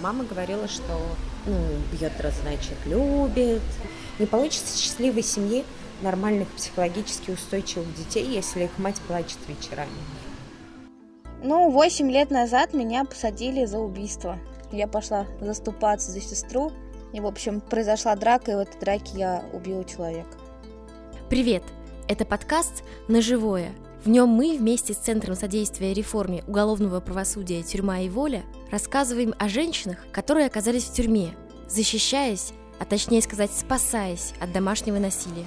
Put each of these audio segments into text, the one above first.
Мама говорила, что ну, бьет, раз значит, любит. Не получится счастливой семьи нормальных психологически устойчивых детей, если их мать плачет вечерами. Ну, восемь лет назад меня посадили за убийство. Я пошла заступаться за сестру, и, в общем, произошла драка, и в этой драке я убила человека. Привет! Это подкаст «На живое». В нем мы вместе с Центром содействия реформе уголовного правосудия «Тюрьма и воля» рассказываем о женщинах, которые оказались в тюрьме, защищаясь, а точнее сказать, спасаясь от домашнего насилия.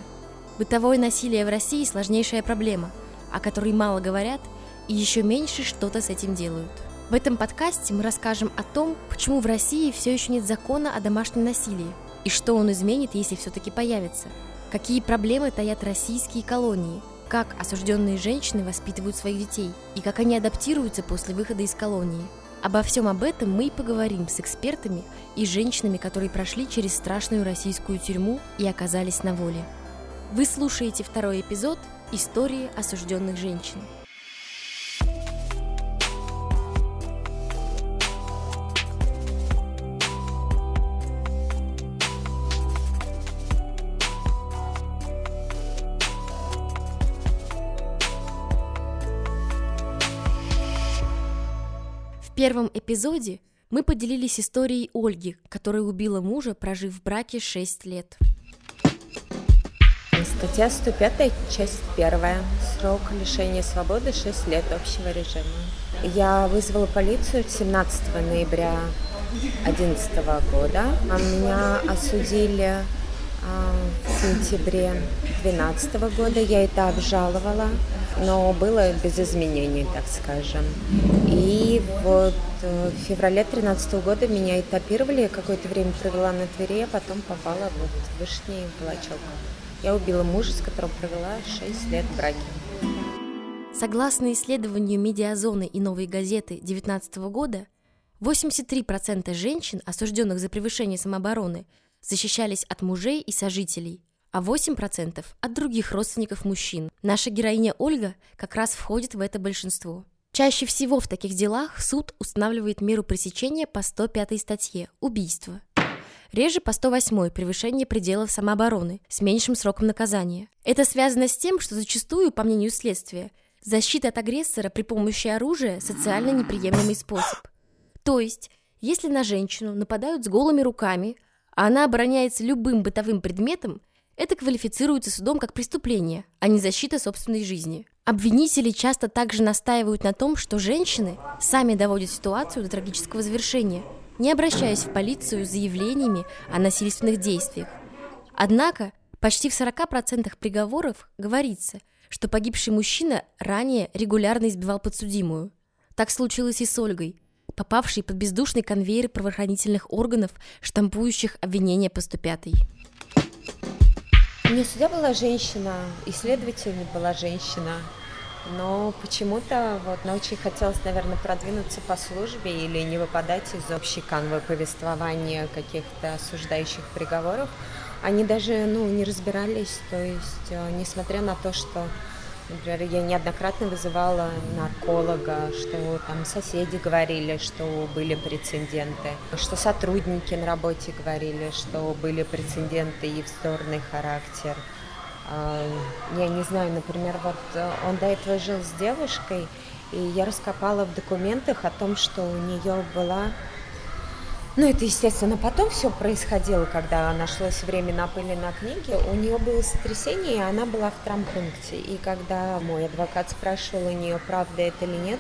Бытовое насилие в России – сложнейшая проблема, о которой мало говорят и еще меньше что-то с этим делают. В этом подкасте мы расскажем о том, почему в России все еще нет закона о домашнем насилии и что он изменит, если все-таки появится. Какие проблемы таят российские колонии, как осужденные женщины воспитывают своих детей и как они адаптируются после выхода из колонии – Обо всем об этом мы и поговорим с экспертами и женщинами, которые прошли через страшную российскую тюрьму и оказались на воле. Вы слушаете второй эпизод «Истории осужденных женщин». Первом эпизоде мы поделились историей Ольги, которая убила мужа, прожив в браке 6 лет. Статья 105, часть 1. Срок лишения свободы 6 лет общего режима. Я вызвала полицию 17 ноября 2011 года. А меня осудили а, в сентябре 2012 года. Я это обжаловала но было без изменений, так скажем. Вот э, в феврале 2013 года меня этапировали, я какое-то время провела на Твери, а потом попала вот в Вышний Волочок. Я убила мужа, с которым провела 6 лет в. Согласно исследованию «Медиазоны» и «Новой газеты» 2019 года, 83% женщин, осужденных за превышение самообороны, защищались от мужей и сожителей – а 8% от других родственников мужчин. Наша героиня Ольга как раз входит в это большинство. Чаще всего в таких делах суд устанавливает меру пресечения по 105 статье – убийство. Реже по 108 превышение пределов самообороны с меньшим сроком наказания. Это связано с тем, что зачастую, по мнению следствия, защита от агрессора при помощи оружия – социально неприемлемый способ. То есть, если на женщину нападают с голыми руками, а она обороняется любым бытовым предметом, это квалифицируется судом как преступление, а не защита собственной жизни. Обвинители часто также настаивают на том, что женщины сами доводят ситуацию до трагического завершения, не обращаясь в полицию с заявлениями о насильственных действиях. Однако почти в 40% приговоров говорится, что погибший мужчина ранее регулярно избивал подсудимую. Так случилось и с Ольгой, попавшей под бездушный конвейер правоохранительных органов, штампующих обвинения по 105 не судья была женщина, исследователь была женщина, но почему-то вот, но очень хотелось, наверное, продвинуться по службе или не выпадать из общей канвы повествования каких-то осуждающих приговоров. Они даже ну, не разбирались, то есть, э, несмотря на то, что Например, я неоднократно вызывала нарколога, что там соседи говорили, что были прецеденты, что сотрудники на работе говорили, что были прецеденты и вздорный характер. А, я не знаю, например, вот э, он до этого жил с девушкой, и я раскопала в документах о том, что у нее была ну, это, естественно, потом все происходило, когда нашлось время на пыли на книге. У нее было сотрясение, и она была в травмпункте. И когда мой адвокат спрашивал у нее, правда это или нет,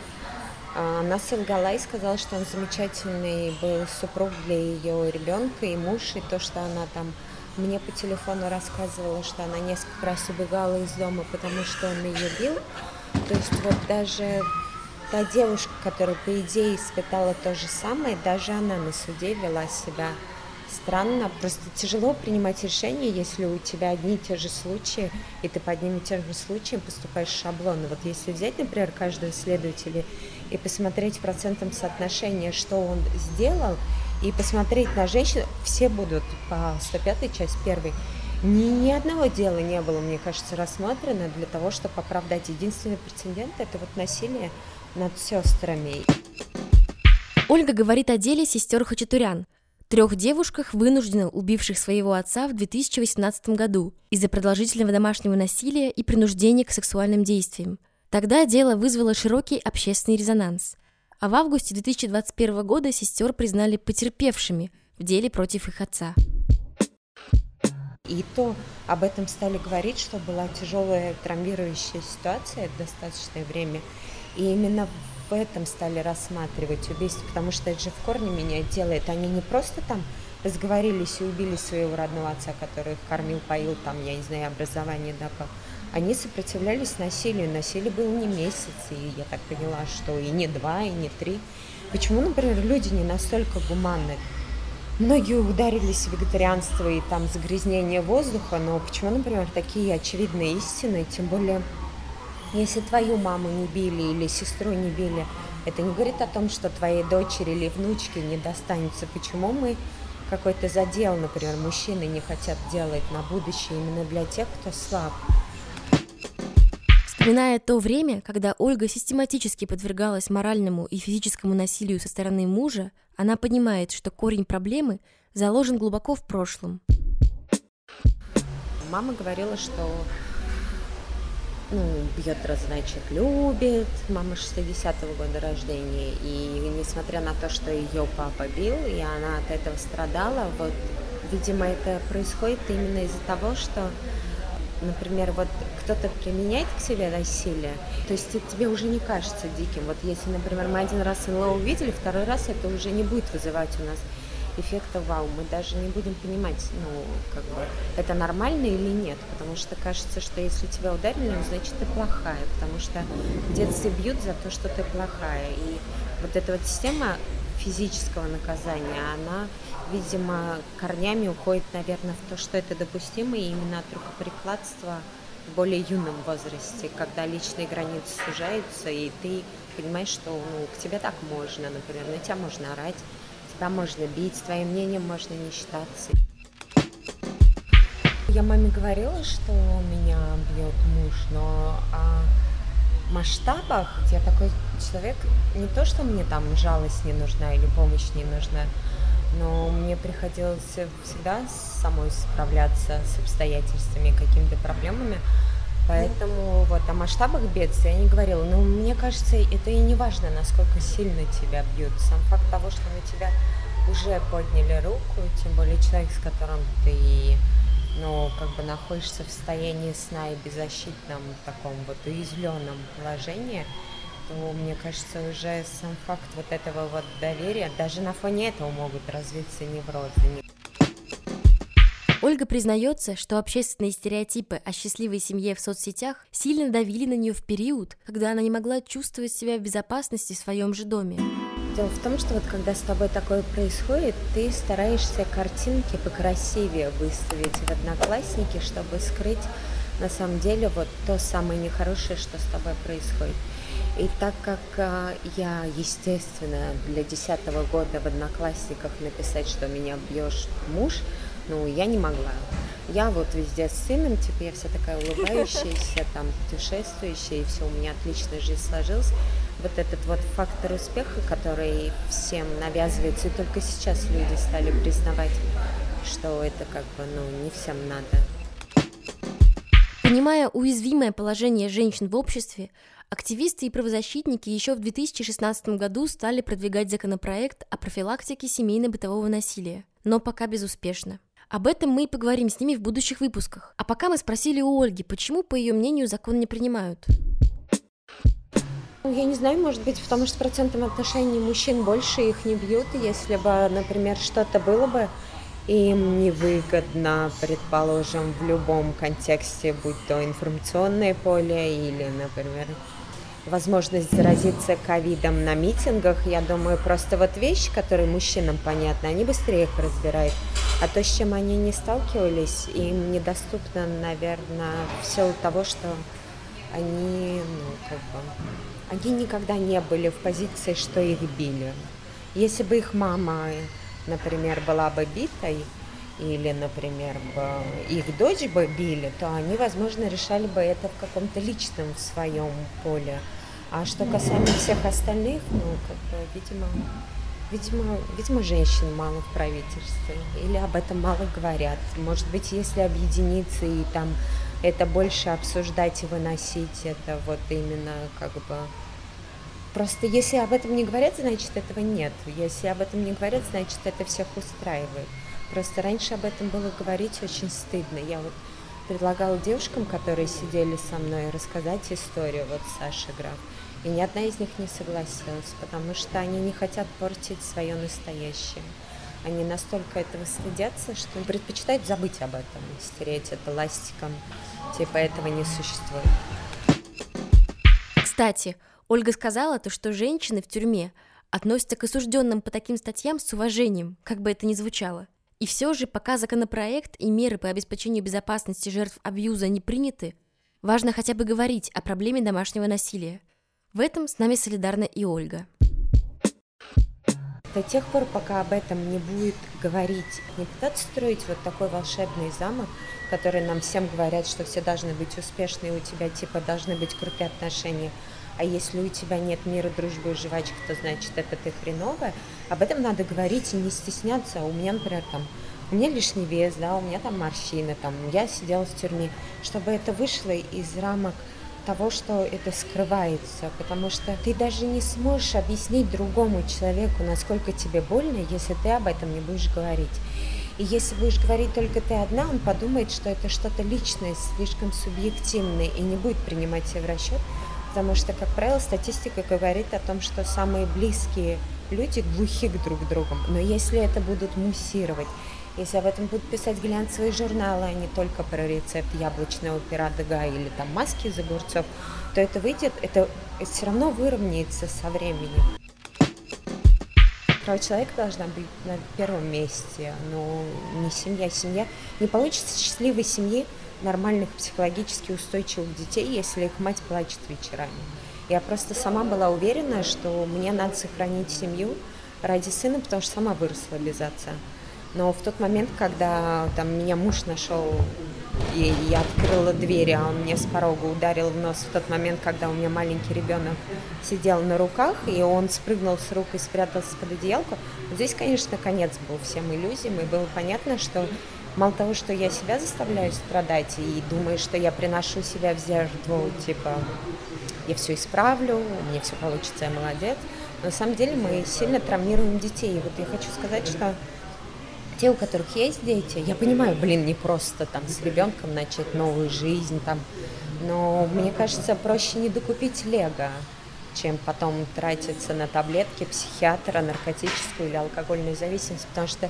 а, она солгала и сказала, что он замечательный был супруг для ее ребенка и муж, и то, что она там мне по телефону рассказывала, что она несколько раз убегала из дома, потому что он ее бил. То есть вот даже Та девушка, которая, по идее, испытала то же самое, даже она на суде вела себя странно. Просто тяжело принимать решения, если у тебя одни и те же случаи, и ты по одним и тем же случаям поступаешь шаблонно. Вот если взять, например, каждого следователя и посмотреть в процентном что он сделал, и посмотреть на женщин, все будут по 105 часть первой, ни, ни одного дела не было, мне кажется, рассмотрено для того, чтобы оправдать. Единственный прецедент – это вот насилие над сестрами. Ольга говорит о деле сестер Хачатурян, трех девушках, вынужденно убивших своего отца в 2018 году из-за продолжительного домашнего насилия и принуждения к сексуальным действиям. Тогда дело вызвало широкий общественный резонанс. А в августе 2021 года сестер признали потерпевшими в деле против их отца. И то об этом стали говорить, что была тяжелая травмирующая ситуация достаточное время. И именно в этом стали рассматривать убийство, потому что это же в корне меня делает. Они не просто там разговорились и убили своего родного отца, который их кормил, поил, там, я не знаю, образование давал. Они сопротивлялись насилию. Насилие было не месяц, и я так поняла, что и не два, и не три. Почему, например, люди не настолько гуманны? Многие ударились в вегетарианство и там загрязнение воздуха, но почему, например, такие очевидные истины, тем более, если твою маму не били или сестру не били, это не говорит о том, что твоей дочери или внучке не достанется. Почему мы какой-то задел, например, мужчины не хотят делать на будущее именно для тех, кто слаб? Вспоминая то время, когда Ольга систематически подвергалась моральному и физическому насилию со стороны мужа, она понимает, что корень проблемы заложен глубоко в прошлом. Мама говорила, что ну, бьет, значит, любит. Мама 60-го года рождения. И несмотря на то, что ее папа бил, и она от этого страдала, вот, видимо, это происходит именно из-за того, что например, вот кто-то применяет к себе насилие, то есть это тебе уже не кажется диким. Вот если, например, мы один раз НЛО увидели, второй раз это уже не будет вызывать у нас эффекта вау. Мы даже не будем понимать, ну, как бы, это нормально или нет, потому что кажется, что если тебя ударили, ну, значит, ты плохая, потому что в бьют за то, что ты плохая. И вот эта вот система физического наказания, она видимо, корнями уходит, наверное, в то, что это допустимо и именно от рукоприкладства в более юном возрасте, когда личные границы сужаются, и ты понимаешь, что ну, к тебе так можно, например, на тебя можно орать, тебя можно бить, твоим мнением можно не считаться. Я маме говорила, что меня бьет муж, но о масштабах я такой человек, не то, что мне там жалость не нужна или помощь не нужна, но мне приходилось всегда самой справляться с обстоятельствами, какими-то проблемами. Поэтому вот о масштабах бедствия я не говорила. Но мне кажется, это и не важно, насколько сильно тебя бьют. Сам факт того, что на тебя уже подняли руку, тем более человек, с которым ты ну, как бы находишься в состоянии сна и беззащитном таком вот уязвленном положении, то, мне кажется, уже сам факт вот этого вот доверия, даже на фоне этого могут развиться неврозы. Ольга признается, что общественные стереотипы о счастливой семье в соцсетях сильно давили на нее в период, когда она не могла чувствовать себя в безопасности в своем же доме. Дело в том, что вот когда с тобой такое происходит, ты стараешься картинки покрасивее выставить в одноклассники, чтобы скрыть на самом деле вот то самое нехорошее, что с тобой происходит. И так как а, я, естественно, для десятого года в Одноклассниках написать, что меня бьешь муж, ну, я не могла. Я вот везде с сыном, типа, я вся такая улыбающаяся, там, путешествующая, и все у меня отлично жизнь сложилась. Вот этот вот фактор успеха, который всем навязывается, и только сейчас люди стали признавать, что это как бы, ну, не всем надо. Понимая уязвимое положение женщин в обществе, активисты и правозащитники еще в 2016 году стали продвигать законопроект о профилактике семейно-бытового насилия, но пока безуспешно. Об этом мы и поговорим с ними в будущих выпусках. А пока мы спросили у Ольги, почему, по ее мнению, закон не принимают. Ну, я не знаю, может быть, потому что процентом отношений мужчин больше их не бьют. Если бы, например, что-то было бы им невыгодно, предположим, в любом контексте, будь то информационное поле или, например, возможность заразиться ковидом на митингах, я думаю, просто вот вещи, которые мужчинам понятны, они быстрее их разбирают. А то, с чем они не сталкивались, им недоступно, наверное, в силу того, что они, ну, как бы, они никогда не были в позиции, что их били. Если бы их мама например, была бы битой, или, например, бы их дочь бы били, то они, возможно, решали бы это в каком-то личном своем поле. А что касаемо всех остальных, ну, как бы, видимо, Видимо, видимо, женщин мало в правительстве, или об этом мало говорят. Может быть, если объединиться и там это больше обсуждать и выносить, это вот именно как бы... Просто если об этом не говорят, значит этого нет. Если об этом не говорят, значит это всех устраивает. Просто раньше об этом было говорить очень стыдно. Я вот предлагала девушкам, которые сидели со мной, рассказать историю, вот Саша Граф. И ни одна из них не согласилась, потому что они не хотят портить свое настоящее. Они настолько этого стыдятся, что предпочитают забыть об этом, стереть это ластиком, типа этого не существует. Кстати, Ольга сказала то, что женщины в тюрьме относятся к осужденным по таким статьям с уважением, как бы это ни звучало. И все же, пока законопроект и меры по обеспечению безопасности жертв абьюза не приняты, важно хотя бы говорить о проблеме домашнего насилия – в этом с нами солидарна и Ольга. До тех пор, пока об этом не будет говорить, не пытаться строить вот такой волшебный замок, который нам всем говорят, что все должны быть успешны, у тебя типа должны быть крутые отношения, а если у тебя нет мира, дружбы и жвачек, то значит это ты хреновая. Об этом надо говорить и не стесняться. У меня, например, там у меня лишний вес, да, у меня там морщины, там, я сидела в тюрьме, чтобы это вышло из рамок того, что это скрывается, потому что ты даже не сможешь объяснить другому человеку, насколько тебе больно, если ты об этом не будешь говорить. И если будешь говорить только ты одна, он подумает, что это что-то личное, слишком субъективное, и не будет принимать тебя в расчет, потому что, как правило, статистика говорит о том, что самые близкие люди глухи к друг другу. Но если это будут муссировать, если об этом будут писать глянцевые журналы, а не только про рецепт яблочного пера Дега или там маски из огурцов, то это выйдет, это, все равно выровняется со временем. Право человека должна быть на первом месте, но не семья. Семья не получится счастливой семьи нормальных психологически устойчивых детей, если их мать плачет вечерами. Я просто сама была уверена, что мне надо сохранить семью ради сына, потому что сама выросла без отца. Но в тот момент, когда там меня муж нашел, и я открыла дверь, а он мне с порога ударил в нос в тот момент, когда у меня маленький ребенок сидел на руках, и он спрыгнул с рук и спрятался под одеялку. Здесь, конечно, конец был всем иллюзиям, и было понятно, что мало того, что я себя заставляю страдать и думаю, что я приношу себя в жертву, типа, я все исправлю, меня все получится, я молодец. Но на самом деле мы сильно травмируем детей. И вот я хочу сказать, что те, у которых есть дети, я понимаю, блин, не просто там с ребенком начать новую жизнь там, но мне кажется, проще не докупить лего, чем потом тратиться на таблетки психиатра, наркотическую или алкогольную зависимость, потому что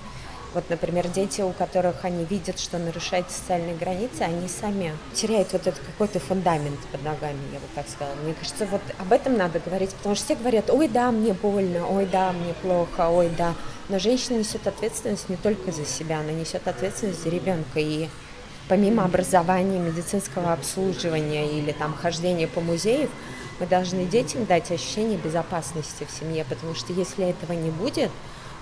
вот, например, дети, у которых они видят, что нарушают социальные границы, они сами теряют вот этот какой-то фундамент под ногами, я бы так сказала. Мне кажется, вот об этом надо говорить, потому что все говорят, ой, да, мне больно, ой, да, мне плохо, ой, да. Но женщина несет ответственность не только за себя, она несет ответственность за ребенка. И помимо образования, медицинского обслуживания или там хождения по музеям, мы должны детям дать ощущение безопасности в семье, потому что если этого не будет,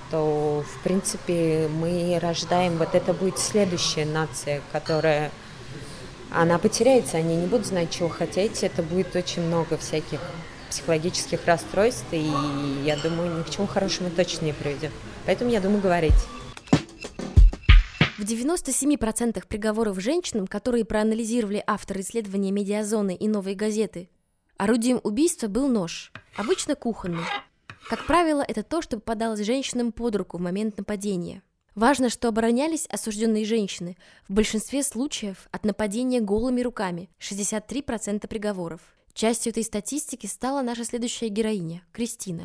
то, в принципе, мы рождаем, вот это будет следующая нация, которая, она потеряется, они не будут знать, чего хотеть, это будет очень много всяких психологических расстройств, и я думаю, ни к чему хорошему точно не приведет. Поэтому я думаю говорить. В 97% приговоров женщинам, которые проанализировали авторы исследования «Медиазоны» и «Новые газеты», орудием убийства был нож, обычно кухонный, как правило, это то, что попадалось женщинам под руку в момент нападения. Важно, что оборонялись осужденные женщины в большинстве случаев от нападения голыми руками – 63% приговоров. Частью этой статистики стала наша следующая героиня – Кристина.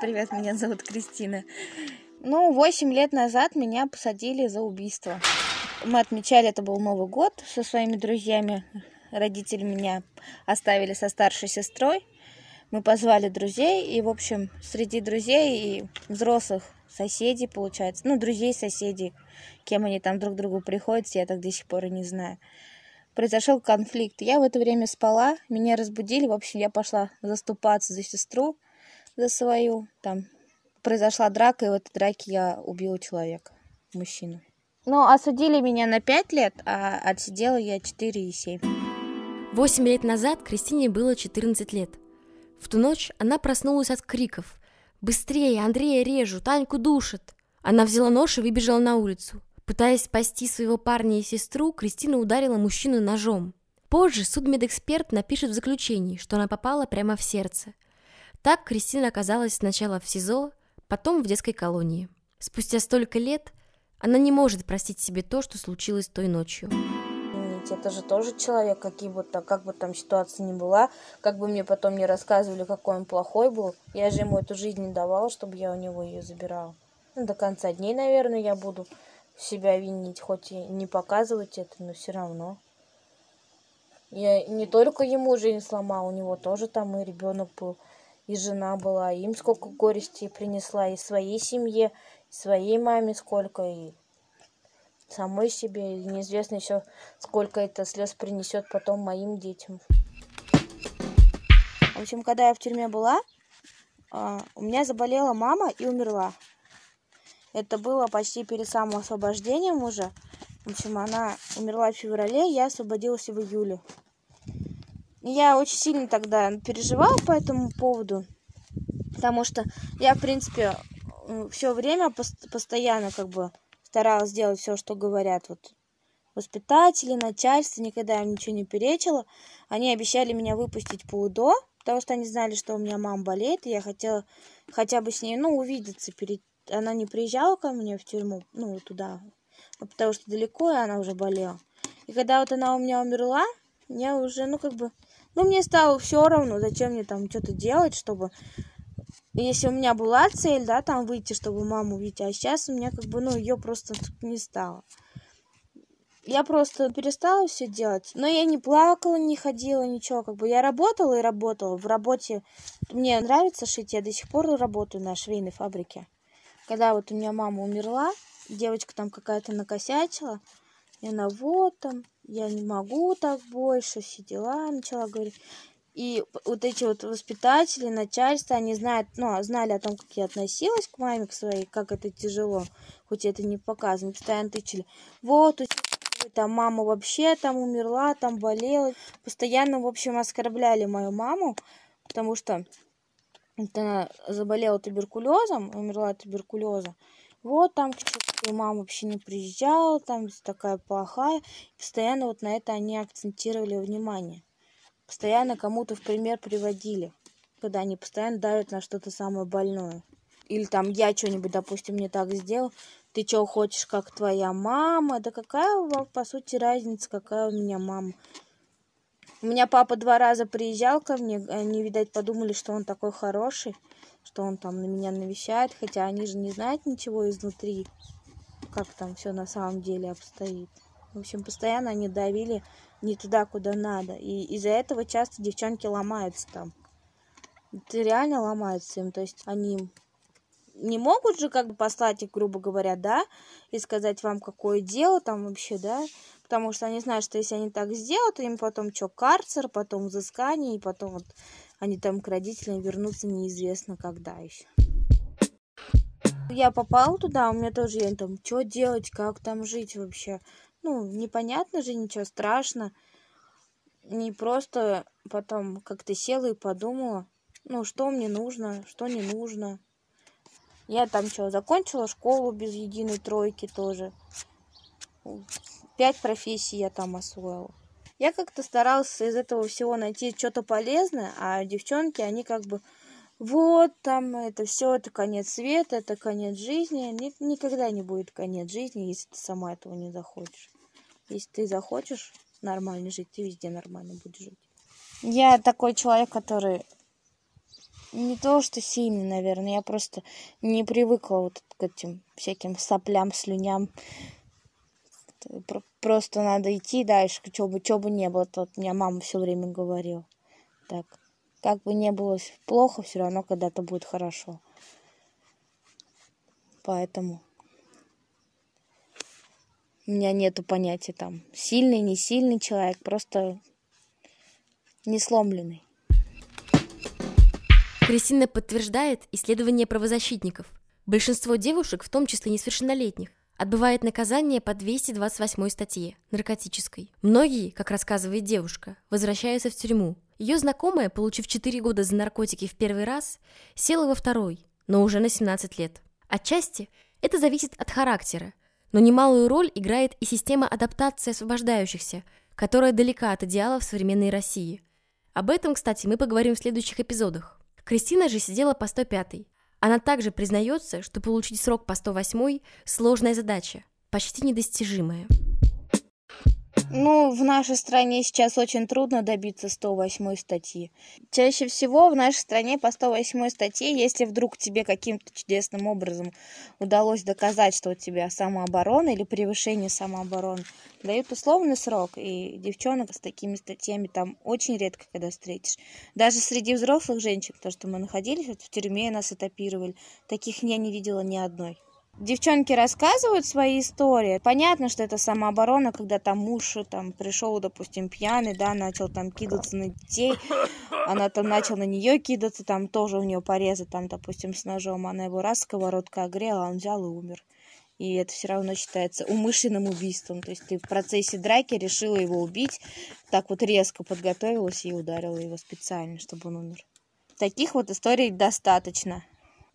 Привет, меня зовут Кристина. Ну, восемь лет назад меня посадили за убийство. Мы отмечали, это был Новый год со своими друзьями. Родители меня оставили со старшей сестрой мы позвали друзей, и, в общем, среди друзей и взрослых соседей, получается, ну, друзей, соседей, кем они там друг другу приходят, я так до сих пор и не знаю. Произошел конфликт. Я в это время спала, меня разбудили, в общем, я пошла заступаться за сестру, за свою. Там произошла драка, и в этой драке я убила человека, мужчину. Но осудили меня на 5 лет, а отсидела я 4 и 7. Восемь лет назад Кристине было 14 лет. В ту ночь она проснулась от криков. «Быстрее! Андрея режут! Таньку душат!» Она взяла нож и выбежала на улицу. Пытаясь спасти своего парня и сестру, Кристина ударила мужчину ножом. Позже судмедэксперт напишет в заключении, что она попала прямо в сердце. Так Кристина оказалась сначала в СИЗО, потом в детской колонии. Спустя столько лет она не может простить себе то, что случилось той ночью. Ведь это же тоже человек, какие бы там, как бы там ситуация ни была, как бы мне потом не рассказывали, какой он плохой был, я же ему эту жизнь не давала, чтобы я у него ее забирала. Ну, до конца дней, наверное, я буду себя винить, хоть и не показывать это, но все равно. Я не только ему жизнь сломал, у него тоже там и ребенок был, и жена была, им сколько горести принесла, и своей семье, и своей маме сколько, и самой себе, и неизвестно еще, сколько это слез принесет потом моим детям. В общем, когда я в тюрьме была, а, у меня заболела мама и умерла. Это было почти перед самым освобождением уже. В общем, она умерла в феврале, я освободилась в июле. Я очень сильно тогда переживала по этому поводу, потому что я, в принципе, все время постоянно как бы старалась сделать все, что говорят вот воспитатели, начальство, никогда им ничего не перечила. Они обещали меня выпустить по УДО, потому что они знали, что у меня мама болеет, и я хотела хотя бы с ней, ну, увидеться перед... Она не приезжала ко мне в тюрьму, ну, туда, потому что далеко, и она уже болела. И когда вот она у меня умерла, я уже, ну, как бы... Ну, мне стало все равно, зачем мне там что-то делать, чтобы если у меня была цель, да, там выйти, чтобы маму увидеть, а сейчас у меня как бы, ну, ее просто не стало. Я просто перестала все делать, но я не плакала, не ходила, ничего, как бы я работала и работала. В работе мне нравится шить, я до сих пор работаю на швейной фабрике. Когда вот у меня мама умерла, девочка там какая-то накосячила, и она вот там, я не могу так больше, все дела, начала говорить. И вот эти вот воспитатели, начальство, они знают, ну, знали о том, как я относилась к маме, к своей, как это тяжело, хоть это не показано, постоянно тычили. Вот, у там мама вообще там умерла, там болела. Постоянно, в общем, оскорбляли мою маму, потому что она заболела туберкулезом, умерла от туберкулеза. Вот там к черту мама вообще не приезжала, там такая плохая. Постоянно вот на это они акцентировали внимание постоянно кому-то в пример приводили, когда они постоянно давят на что-то самое больное. Или там я что-нибудь, допустим, не так сделал, ты что хочешь, как твоя мама? Да какая, по сути, разница, какая у меня мама? У меня папа два раза приезжал ко мне, они, видать, подумали, что он такой хороший, что он там на меня навещает, хотя они же не знают ничего изнутри, как там все на самом деле обстоит. В общем, постоянно они давили не туда, куда надо. И из-за этого часто девчонки ломаются там. Это реально ломаются им. То есть они не могут же как бы послать их, грубо говоря, да, и сказать вам, какое дело там вообще, да, потому что они знают, что если они так сделают, им потом что, карцер, потом взыскание, и потом вот они там к родителям вернутся неизвестно когда еще. Я попала туда, у меня тоже, я там, что делать, как там жить вообще ну, непонятно же, ничего страшно. Не просто потом как-то села и подумала, ну, что мне нужно, что не нужно. Я там что, закончила школу без единой тройки тоже. Пять профессий я там освоила. Я как-то старалась из этого всего найти что-то полезное, а девчонки, они как бы вот там это все, это конец света, это конец жизни. Никогда не будет конец жизни, если ты сама этого не захочешь. Если ты захочешь нормально жить, ты везде нормально будешь жить. Я такой человек, который не то, что сильный, наверное, я просто не привыкла вот к этим всяким соплям, слюням. Просто надо идти дальше, что бы, что бы не было. Вот у меня мама все время говорила. Так, как бы не было плохо, все равно когда-то будет хорошо. Поэтому у меня нету понятия там сильный, не сильный человек, просто не сломленный. Кристина подтверждает исследование правозащитников. Большинство девушек, в том числе несовершеннолетних, отбывает наказание по 228 статье, наркотической. Многие, как рассказывает девушка, возвращаются в тюрьму. Ее знакомая, получив 4 года за наркотики в первый раз, села во второй, но уже на 17 лет. Отчасти это зависит от характера, но немалую роль играет и система адаптации освобождающихся, которая далека от идеалов современной России. Об этом, кстати, мы поговорим в следующих эпизодах. Кристина же сидела по 105 Она также признается, что получить срок по 108 – сложная задача, почти недостижимая. Ну, в нашей стране сейчас очень трудно добиться 108 статьи. Чаще всего в нашей стране по 108 статье, если вдруг тебе каким-то чудесным образом удалось доказать, что у тебя самооборона или превышение самообороны, дают условный срок, и девчонок с такими статьями там очень редко когда встретишь. Даже среди взрослых женщин, потому что мы находились вот в тюрьме, нас этапировали, таких я не видела ни одной. Девчонки рассказывают свои истории. Понятно, что это самооборона, когда там муж там пришел, допустим, пьяный, да, начал там кидаться на детей, она там начала на нее кидаться, там тоже у нее порезы, там, допустим, с ножом, она его раз сковородка огрела, а он взял и умер. И это все равно считается умышленным убийством. То есть ты в процессе драки решила его убить, так вот резко подготовилась и ударила его специально, чтобы он умер. Таких вот историй достаточно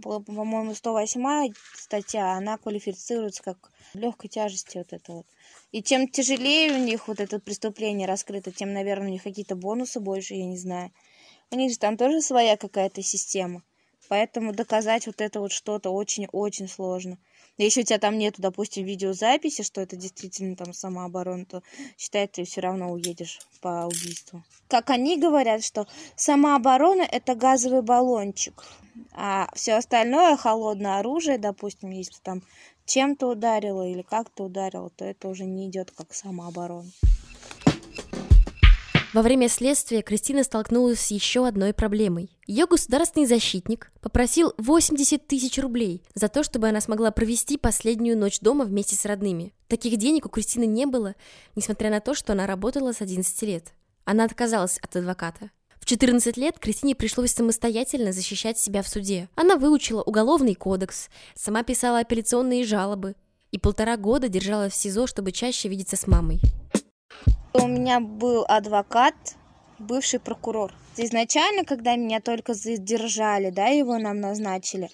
по-моему, 108 статья, она квалифицируется как легкой тяжести вот это вот. И чем тяжелее у них вот это преступление раскрыто, тем, наверное, у них какие-то бонусы больше, я не знаю. У них же там тоже своя какая-то система. Поэтому доказать вот это вот что-то очень-очень сложно. Если у тебя там нету, допустим, видеозаписи, что это действительно там самооборона, то считай, ты все равно уедешь по убийству. Как они говорят, что самооборона это газовый баллончик, а все остальное холодное оружие, допустим, если там чем-то ударило или как-то ударило, то это уже не идет как самооборона. Во время следствия Кристина столкнулась с еще одной проблемой. Ее государственный защитник попросил 80 тысяч рублей за то, чтобы она смогла провести последнюю ночь дома вместе с родными. Таких денег у Кристины не было, несмотря на то, что она работала с 11 лет. Она отказалась от адвоката. В 14 лет Кристине пришлось самостоятельно защищать себя в суде. Она выучила уголовный кодекс, сама писала апелляционные жалобы и полтора года держалась в СИЗО, чтобы чаще видеться с мамой. У меня был адвокат, бывший прокурор. Изначально, когда меня только задержали, да, его нам назначили,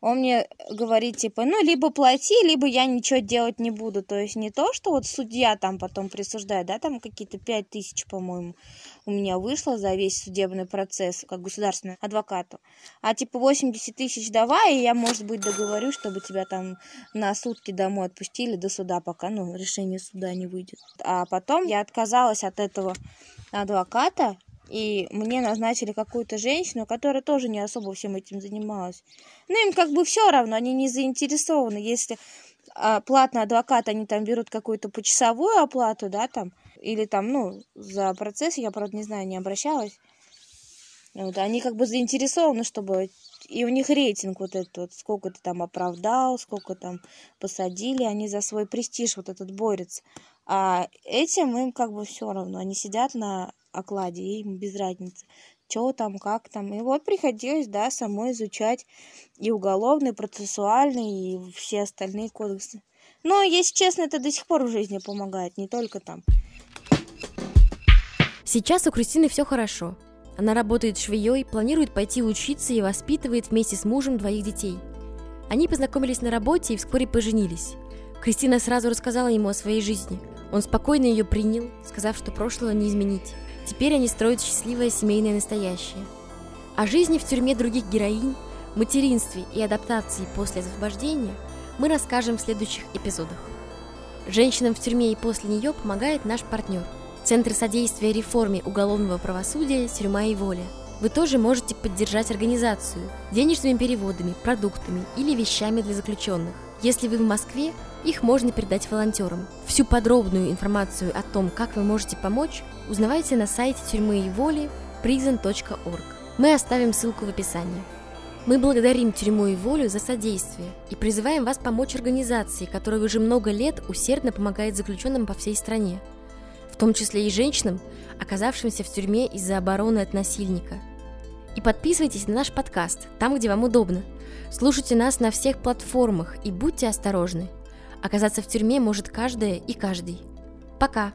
он мне говорит, типа, ну, либо плати, либо я ничего делать не буду. То есть не то, что вот судья там потом присуждает, да, там какие-то пять тысяч, по-моему, у меня вышло за весь судебный процесс, как государственный адвокату. А типа 80 тысяч давай, и я, может быть, договорю, чтобы тебя там на сутки домой отпустили до суда, пока, ну, решение суда не выйдет. А потом я отказалась от этого адвоката, и мне назначили какую-то женщину, которая тоже не особо всем этим занималась. Ну, им как бы все равно, они не заинтересованы, если а, платный адвокат, они там берут какую-то почасовую оплату, да, там, или там, ну, за процесс, я, правда, не знаю, не обращалась. Вот, они как бы заинтересованы, чтобы... И у них рейтинг вот этот вот, сколько ты там оправдал, сколько там посадили, они за свой престиж вот этот борются. А этим им как бы все равно, они сидят на окладе, и им без разницы, что там, как там. И вот приходилось, да, самой изучать и уголовный, и процессуальный, и все остальные кодексы. Но, если честно, это до сих пор в жизни помогает, не только там. Сейчас у Кристины все хорошо. Она работает швеей, планирует пойти учиться и воспитывает вместе с мужем двоих детей. Они познакомились на работе и вскоре поженились. Кристина сразу рассказала ему о своей жизни. Он спокойно ее принял, сказав, что прошлого не изменить. Теперь они строят счастливое семейное настоящее. О жизни в тюрьме других героинь, материнстве и адаптации после освобождения мы расскажем в следующих эпизодах. Женщинам в тюрьме и после нее помогает наш партнер – Центр содействия реформе уголовного правосудия «Тюрьма и воля». Вы тоже можете поддержать организацию денежными переводами, продуктами или вещами для заключенных. Если вы в Москве, их можно передать волонтерам. Всю подробную информацию о том, как вы можете помочь, узнавайте на сайте тюрьмы и воли prison.org. Мы оставим ссылку в описании. Мы благодарим тюрьму и волю за содействие и призываем вас помочь организации, которая уже много лет усердно помогает заключенным по всей стране в том числе и женщинам, оказавшимся в тюрьме из-за обороны от насильника. И подписывайтесь на наш подкаст, там, где вам удобно. Слушайте нас на всех платформах и будьте осторожны. Оказаться в тюрьме может каждая и каждый. Пока!